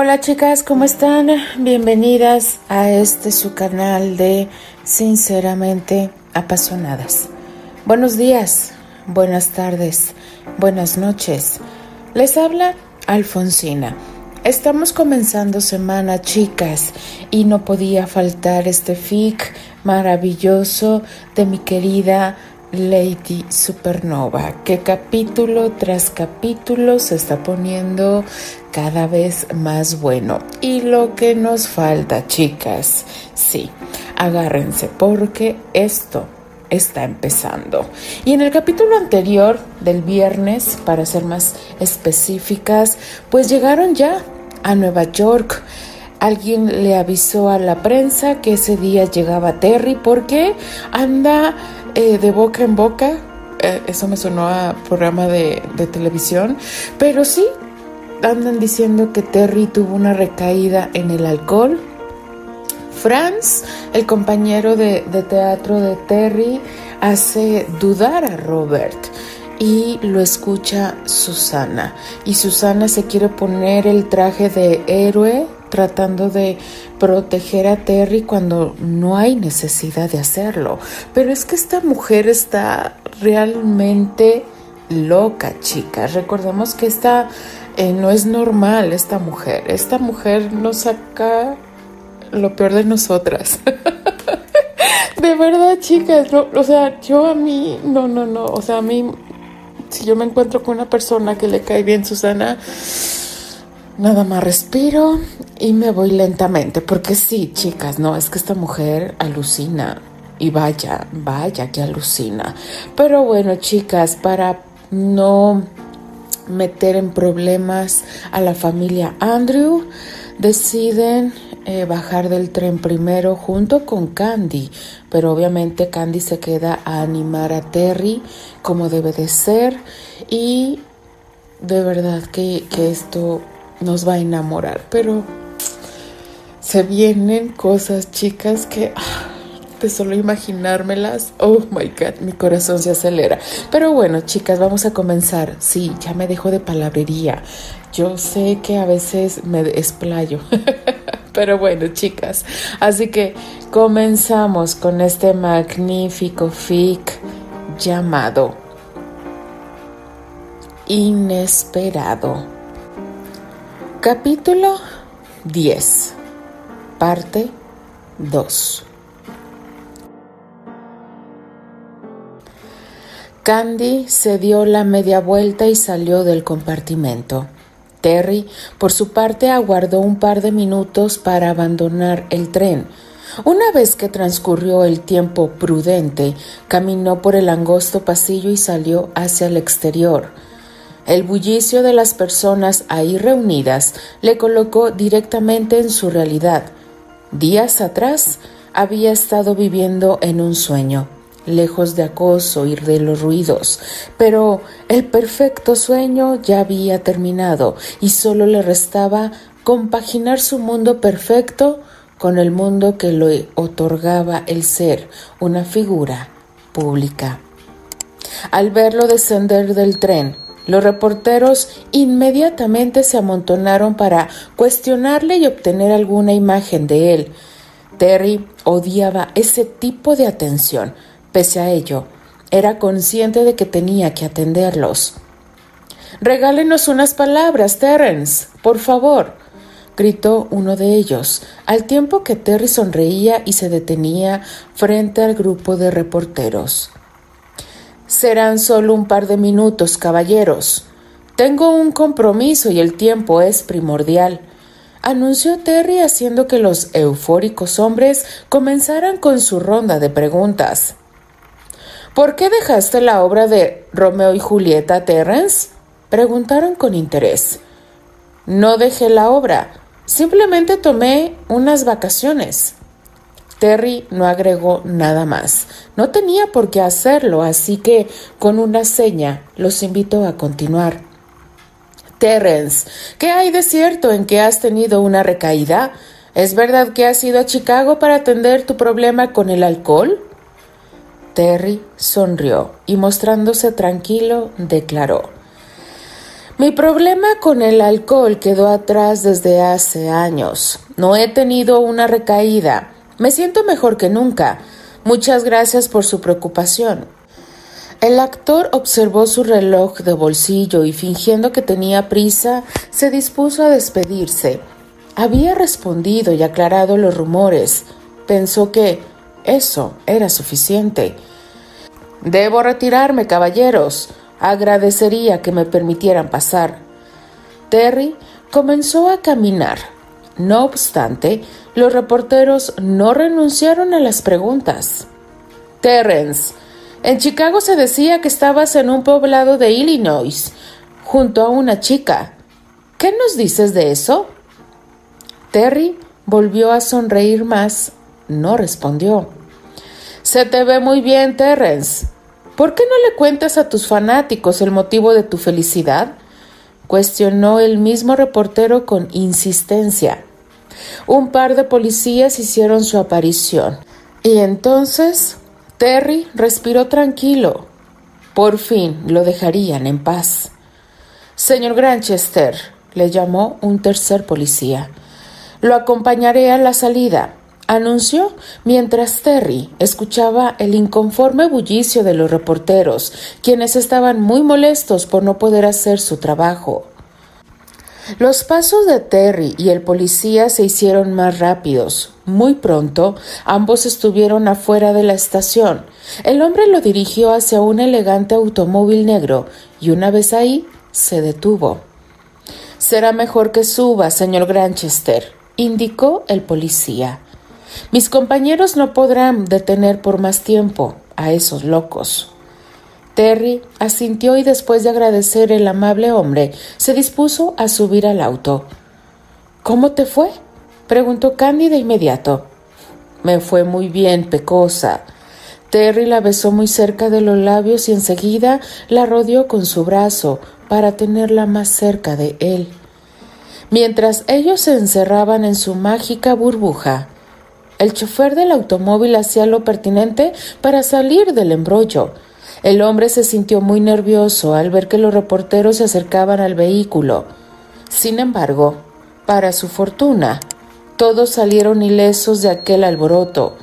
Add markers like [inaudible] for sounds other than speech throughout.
Hola chicas, ¿cómo están? Bienvenidas a este su canal de Sinceramente Apasionadas. Buenos días, buenas tardes, buenas noches. Les habla Alfonsina. Estamos comenzando semana, chicas, y no podía faltar este fic maravilloso de mi querida Lady Supernova, que capítulo tras capítulo se está poniendo cada vez más bueno. Y lo que nos falta, chicas, sí, agárrense porque esto está empezando. Y en el capítulo anterior del viernes, para ser más específicas, pues llegaron ya a Nueva York. Alguien le avisó a la prensa que ese día llegaba Terry porque anda eh, de boca en boca. Eh, eso me sonó a programa de, televisión. Pero sí, andan diciendo que Terry tuvo una recaída en el alcohol. Franz, el compañero de, de teatro de Terry, hace dudar a Robert y lo escucha Susana. Y Susana se quiere poner el traje de héroe tratando de proteger a Terry cuando no hay necesidad de hacerlo. Pero es que esta mujer está realmente loca, chicas. Recordemos que esta eh, no es normal, esta mujer. Esta mujer nos saca lo peor de nosotras. [laughs] de verdad, chicas. o sea, yo a mí, no, no, no. O sea, a mí, si yo me encuentro con una persona que le cae bien, Susana, Nada más respiro y me voy lentamente, porque sí, chicas, no, es que esta mujer alucina. Y vaya, vaya que alucina. Pero bueno, chicas, para no meter en problemas a la familia Andrew, deciden eh, bajar del tren primero junto con Candy, pero obviamente Candy se queda a animar a Terry como debe de ser y de verdad que, que esto nos va a enamorar, pero se vienen cosas, chicas, que ah, de solo imaginármelas, oh my god, mi corazón se acelera. Pero bueno, chicas, vamos a comenzar. Sí, ya me dejo de palabrería. Yo sé que a veces me explayo. [laughs] Pero bueno, chicas, así que comenzamos con este magnífico fic llamado Inesperado. Capítulo 10 Parte 2 Candy se dio la media vuelta y salió del compartimento. Terry, por su parte, aguardó un par de minutos para abandonar el tren. Una vez que transcurrió el tiempo prudente, caminó por el angosto pasillo y salió hacia el exterior. El bullicio de las personas ahí reunidas le colocó directamente en su realidad. Días atrás había estado viviendo en un sueño, lejos de acoso y de los ruidos, pero el perfecto sueño ya había terminado y solo le restaba compaginar su mundo perfecto con el mundo que le otorgaba el ser una figura pública. Al verlo descender del tren, los reporteros inmediatamente se amontonaron para cuestionarle y obtener alguna imagen de él. Terry odiaba ese tipo de atención. Pese a ello, era consciente de que tenía que atenderlos. Regálenos unas palabras, Terence, por favor, gritó uno de ellos, al tiempo que Terry sonreía y se detenía frente al grupo de reporteros. Serán solo un par de minutos, caballeros. Tengo un compromiso y el tiempo es primordial, anunció Terry haciendo que los eufóricos hombres comenzaran con su ronda de preguntas. ¿Por qué dejaste la obra de Romeo y Julieta, Terrence? preguntaron con interés. No dejé la obra, simplemente tomé unas vacaciones. Terry no agregó nada más. No tenía por qué hacerlo, así que con una seña los invitó a continuar. Terence, ¿qué hay de cierto en que has tenido una recaída? ¿Es verdad que has ido a Chicago para atender tu problema con el alcohol? Terry sonrió y mostrándose tranquilo declaró Mi problema con el alcohol quedó atrás desde hace años. No he tenido una recaída. Me siento mejor que nunca. Muchas gracias por su preocupación. El actor observó su reloj de bolsillo y fingiendo que tenía prisa, se dispuso a despedirse. Había respondido y aclarado los rumores. Pensó que eso era suficiente. Debo retirarme, caballeros. Agradecería que me permitieran pasar. Terry comenzó a caminar. No obstante, los reporteros no renunciaron a las preguntas. Terrence, en Chicago se decía que estabas en un poblado de Illinois, junto a una chica. ¿Qué nos dices de eso? Terry volvió a sonreír más. No respondió. Se te ve muy bien, Terrence. ¿Por qué no le cuentas a tus fanáticos el motivo de tu felicidad? cuestionó el mismo reportero con insistencia. Un par de policías hicieron su aparición. Y entonces Terry respiró tranquilo. Por fin lo dejarían en paz. Señor Granchester, le llamó un tercer policía. Lo acompañaré a la salida, anunció mientras Terry escuchaba el inconforme bullicio de los reporteros, quienes estaban muy molestos por no poder hacer su trabajo. Los pasos de Terry y el policía se hicieron más rápidos. Muy pronto, ambos estuvieron afuera de la estación. El hombre lo dirigió hacia un elegante automóvil negro y una vez ahí se detuvo. Será mejor que suba, señor Granchester, indicó el policía. Mis compañeros no podrán detener por más tiempo a esos locos. Terry asintió y después de agradecer el amable hombre, se dispuso a subir al auto. ¿Cómo te fue? preguntó Candy de inmediato. Me fue muy bien, pecosa. Terry la besó muy cerca de los labios y enseguida la rodeó con su brazo para tenerla más cerca de él. Mientras ellos se encerraban en su mágica burbuja, el chofer del automóvil hacía lo pertinente para salir del embrollo, el hombre se sintió muy nervioso al ver que los reporteros se acercaban al vehículo. Sin embargo, para su fortuna, todos salieron ilesos de aquel alboroto.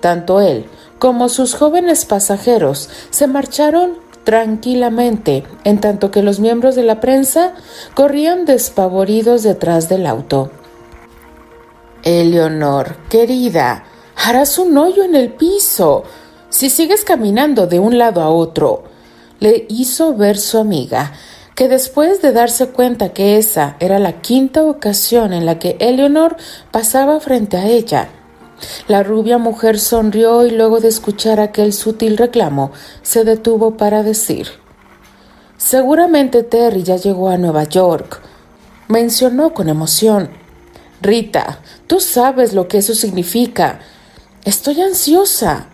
Tanto él como sus jóvenes pasajeros se marcharon tranquilamente, en tanto que los miembros de la prensa corrían despavoridos detrás del auto. Eleonor, querida, harás un hoyo en el piso. Si sigues caminando de un lado a otro, le hizo ver su amiga, que después de darse cuenta que esa era la quinta ocasión en la que Eleonor pasaba frente a ella, la rubia mujer sonrió y luego de escuchar aquel sutil reclamo, se detuvo para decir Seguramente Terry ya llegó a Nueva York. Mencionó con emoción Rita, tú sabes lo que eso significa. Estoy ansiosa.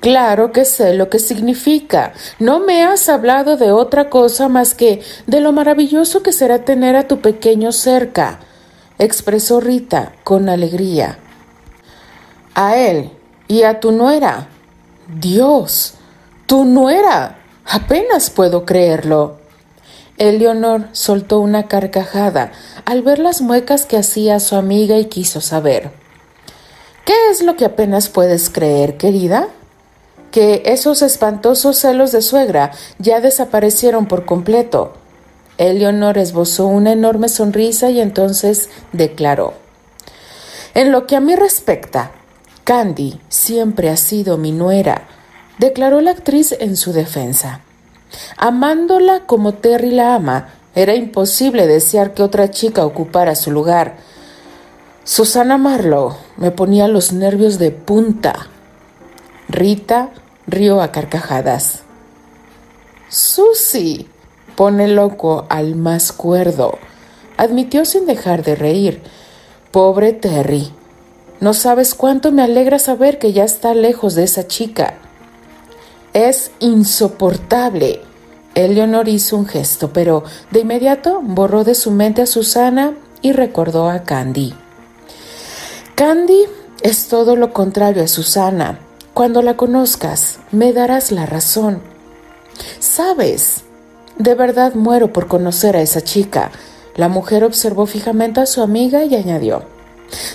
Claro que sé lo que significa. No me has hablado de otra cosa más que de lo maravilloso que será tener a tu pequeño cerca, expresó Rita con alegría. A él y a tu nuera. Dios, tu nuera. Apenas puedo creerlo. Eleonor soltó una carcajada al ver las muecas que hacía su amiga y quiso saber. ¿Qué es lo que apenas puedes creer, querida? Que esos espantosos celos de suegra ya desaparecieron por completo. Eleonor esbozó una enorme sonrisa y entonces declaró En lo que a mí respecta, Candy siempre ha sido mi nuera, declaró la actriz en su defensa. Amándola como Terry la ama, era imposible desear que otra chica ocupara su lugar. Susana Marlowe me ponía los nervios de punta. Rita rió a carcajadas. Susy, pone loco al más cuerdo, admitió sin dejar de reír. Pobre Terry, no sabes cuánto me alegra saber que ya está lejos de esa chica. Es insoportable. Eleonor hizo un gesto, pero de inmediato borró de su mente a Susana y recordó a Candy. Candy es todo lo contrario a Susana. Cuando la conozcas, me darás la razón. Sabes, De verdad muero por conocer a esa chica. La mujer observó fijamente a su amiga y añadió,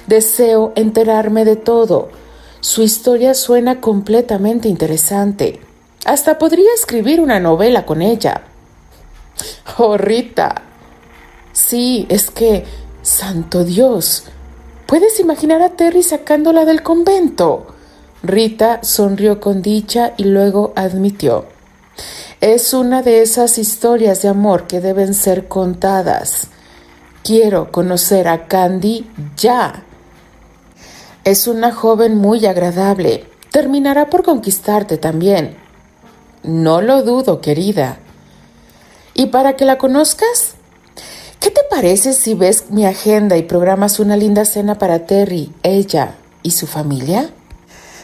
Deseo enterarme de todo. Su historia suena completamente interesante. Hasta podría escribir una novela con ella. Oh, Rita. Sí, es que, santo Dios, ¿puedes imaginar a Terry sacándola del convento? Rita sonrió con dicha y luego admitió. Es una de esas historias de amor que deben ser contadas. Quiero conocer a Candy ya. Es una joven muy agradable. Terminará por conquistarte también. No lo dudo, querida. ¿Y para que la conozcas? ¿Qué te parece si ves mi agenda y programas una linda cena para Terry, ella y su familia?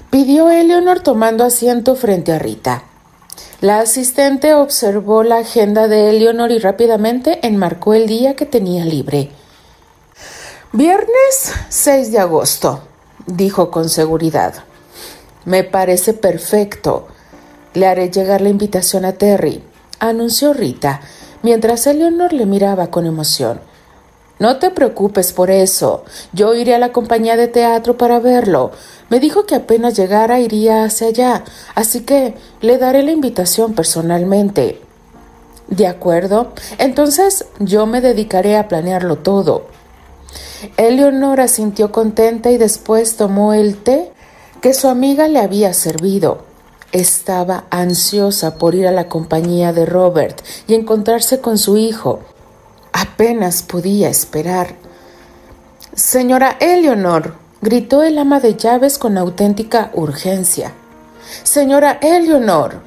Pidió Eleanor tomando asiento frente a Rita. La asistente observó la agenda de Eleanor y rápidamente enmarcó el día que tenía libre. Viernes 6 de agosto, dijo con seguridad. Me parece perfecto. Le haré llegar la invitación a Terry, anunció Rita, mientras Eleanor le miraba con emoción. No te preocupes por eso. Yo iré a la compañía de teatro para verlo. Me dijo que apenas llegara iría hacia allá, así que le daré la invitación personalmente. De acuerdo, entonces yo me dedicaré a planearlo todo. Eleonora sintió contenta y después tomó el té que su amiga le había servido. Estaba ansiosa por ir a la compañía de Robert y encontrarse con su hijo. Apenas podía esperar. Señora Eleonor, gritó el ama de llaves con auténtica urgencia. Señora Eleonor.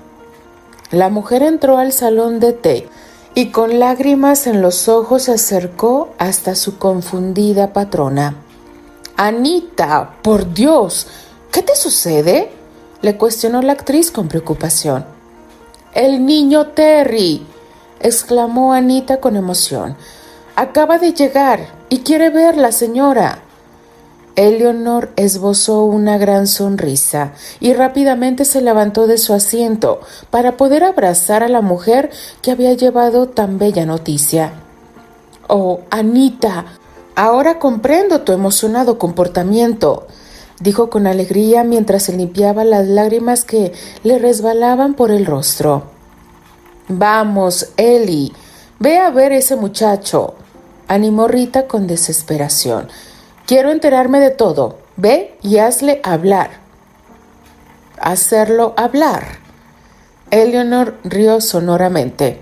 La mujer entró al salón de té y con lágrimas en los ojos se acercó hasta su confundida patrona. Anita, por Dios, ¿qué te sucede? le cuestionó la actriz con preocupación. El niño Terry, exclamó Anita con emoción. Acaba de llegar y quiere verla, señora. Eleonor esbozó una gran sonrisa y rápidamente se levantó de su asiento para poder abrazar a la mujer que había llevado tan bella noticia. Oh, Anita, ahora comprendo tu emocionado comportamiento, dijo con alegría mientras se limpiaba las lágrimas que le resbalaban por el rostro. Vamos, Eli, ve a ver ese muchacho, animó Rita con desesperación. Quiero enterarme de todo. Ve y hazle hablar. Hacerlo hablar. Eleanor rió sonoramente.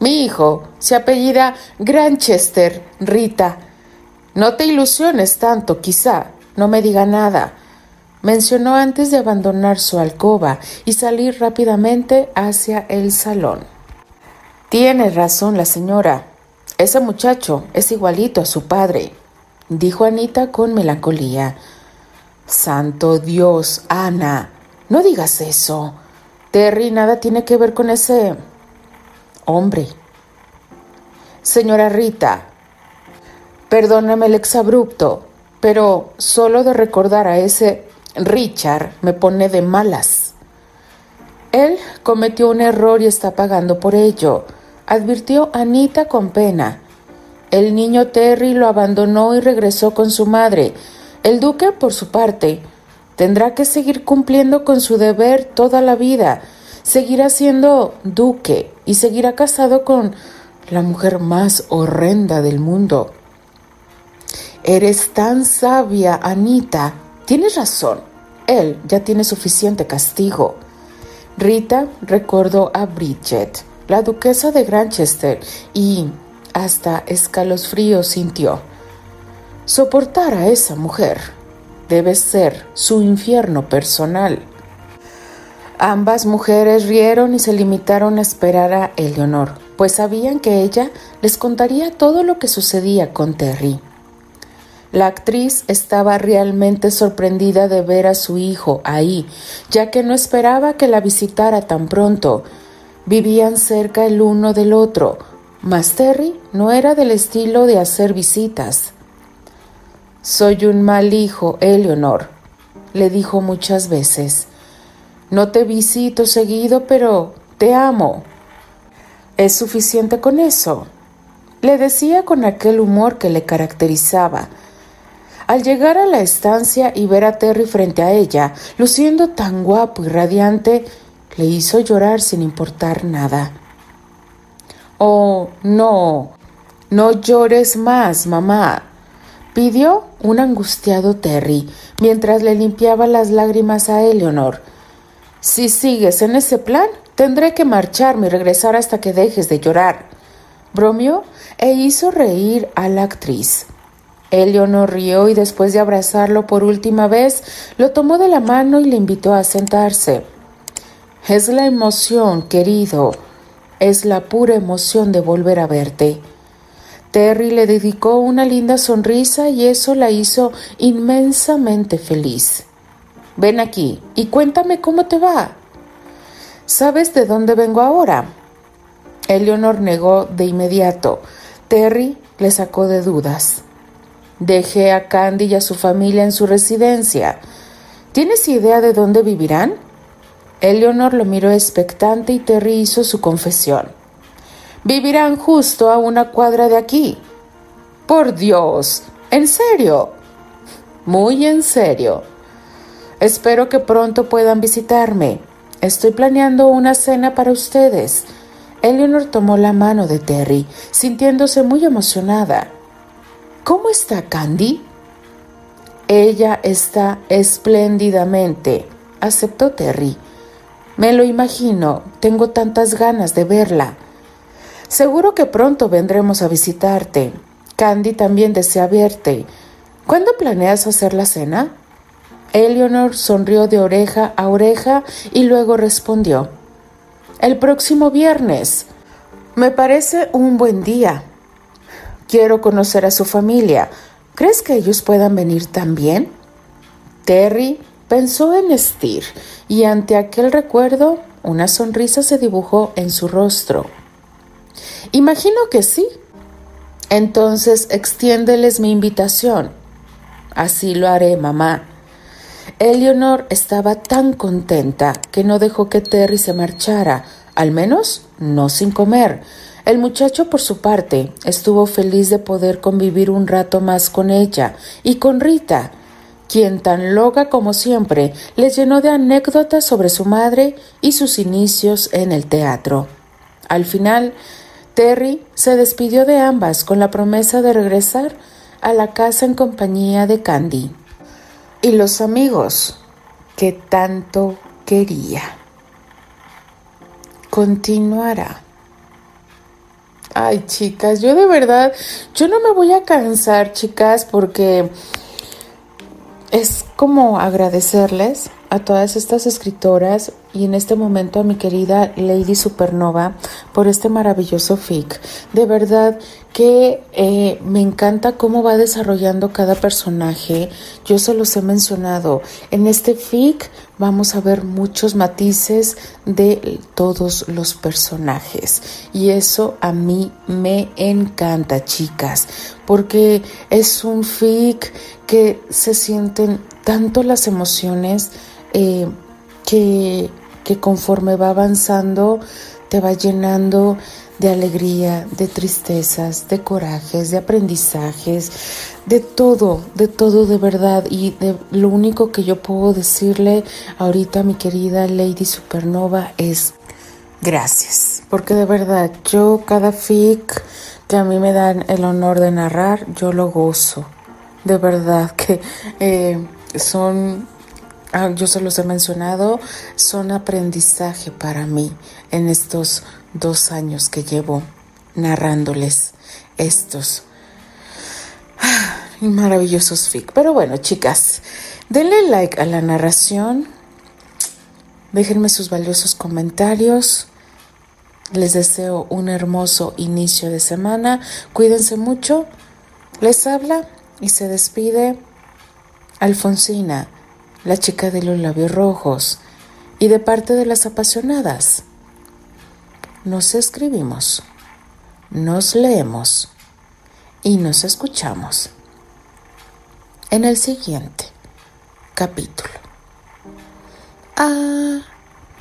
Mi hijo se apellida Granchester, Rita. No te ilusiones tanto, quizá. No me diga nada. Mencionó antes de abandonar su alcoba y salir rápidamente hacia el salón. Tiene razón la señora. Ese muchacho es igualito a su padre dijo Anita con melancolía. Santo Dios, Ana, no digas eso. Terry nada tiene que ver con ese hombre. Señora Rita, perdóname el exabrupto, pero solo de recordar a ese Richard me pone de malas. Él cometió un error y está pagando por ello, advirtió Anita con pena. El niño Terry lo abandonó y regresó con su madre. El duque, por su parte, tendrá que seguir cumpliendo con su deber toda la vida. Seguirá siendo duque y seguirá casado con la mujer más horrenda del mundo. Eres tan sabia, Anita. Tienes razón. Él ya tiene suficiente castigo. Rita recordó a Bridget, la duquesa de Granchester, y hasta escalofrío sintió. Soportar a esa mujer debe ser su infierno personal. Ambas mujeres rieron y se limitaron a esperar a Eleonor, pues sabían que ella les contaría todo lo que sucedía con Terry. La actriz estaba realmente sorprendida de ver a su hijo ahí, ya que no esperaba que la visitara tan pronto. Vivían cerca el uno del otro, mas Terry no era del estilo de hacer visitas. Soy un mal hijo, Eleonor, le dijo muchas veces. No te visito seguido, pero te amo. Es suficiente con eso, le decía con aquel humor que le caracterizaba. Al llegar a la estancia y ver a Terry frente a ella, luciendo tan guapo y radiante, le hizo llorar sin importar nada. Oh, no, no llores más, mamá, pidió un angustiado Terry mientras le limpiaba las lágrimas a Eleanor. Si sigues en ese plan, tendré que marcharme y regresar hasta que dejes de llorar. Bromeó e hizo reír a la actriz. Eleanor rió y después de abrazarlo por última vez, lo tomó de la mano y le invitó a sentarse. Es la emoción, querido, es la pura emoción de volver a verte. Terry le dedicó una linda sonrisa y eso la hizo inmensamente feliz. Ven aquí y cuéntame cómo te va. ¿Sabes de dónde vengo ahora? Eleanor negó de inmediato. Terry le sacó de dudas. Dejé a Candy y a su familia en su residencia. ¿Tienes idea de dónde vivirán? Eleanor lo miró expectante y Terry hizo su confesión. Vivirán justo a una cuadra de aquí. Por Dios, ¿en serio? Muy en serio. Espero que pronto puedan visitarme. Estoy planeando una cena para ustedes. Eleanor tomó la mano de Terry, sintiéndose muy emocionada. ¿Cómo está Candy? Ella está espléndidamente, aceptó Terry. Me lo imagino, tengo tantas ganas de verla. Seguro que pronto vendremos a visitarte. Candy también desea verte. ¿Cuándo planeas hacer la cena? Eleanor sonrió de oreja a oreja y luego respondió. El próximo viernes. Me parece un buen día. Quiero conocer a su familia. ¿Crees que ellos puedan venir también? Terry pensó en Steve y ante aquel recuerdo una sonrisa se dibujó en su rostro. Imagino que sí. Entonces extiéndeles mi invitación. Así lo haré, mamá. Eleanor estaba tan contenta que no dejó que Terry se marchara, al menos no sin comer. El muchacho, por su parte, estuvo feliz de poder convivir un rato más con ella y con Rita, quien tan loca como siempre les llenó de anécdotas sobre su madre y sus inicios en el teatro. Al final, Terry se despidió de ambas con la promesa de regresar a la casa en compañía de Candy y los amigos que tanto quería. Continuará. Ay, chicas, yo de verdad, yo no me voy a cansar, chicas, porque es como agradecerles a todas estas escritoras y en este momento a mi querida Lady Supernova por este maravilloso fic. De verdad que eh, me encanta cómo va desarrollando cada personaje. Yo se los he mencionado. En este fic vamos a ver muchos matices de todos los personajes. Y eso a mí me encanta, chicas, porque es un fic que se sienten tanto las emociones eh, que, que conforme va avanzando te va llenando de alegría, de tristezas, de corajes, de aprendizajes, de todo, de todo de verdad. Y de, lo único que yo puedo decirle ahorita a mi querida Lady Supernova es gracias. Porque de verdad, yo cada fic que a mí me dan el honor de narrar, yo lo gozo. De verdad que eh, son Ah, yo se los he mencionado, son aprendizaje para mí en estos dos años que llevo narrándoles estos ah, maravillosos fic. Pero bueno, chicas, denle like a la narración, déjenme sus valiosos comentarios. Les deseo un hermoso inicio de semana. Cuídense mucho. Les habla y se despide Alfonsina la chica de los labios rojos, y de parte de las apasionadas. Nos escribimos, nos leemos y nos escuchamos en el siguiente capítulo.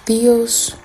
Adiós.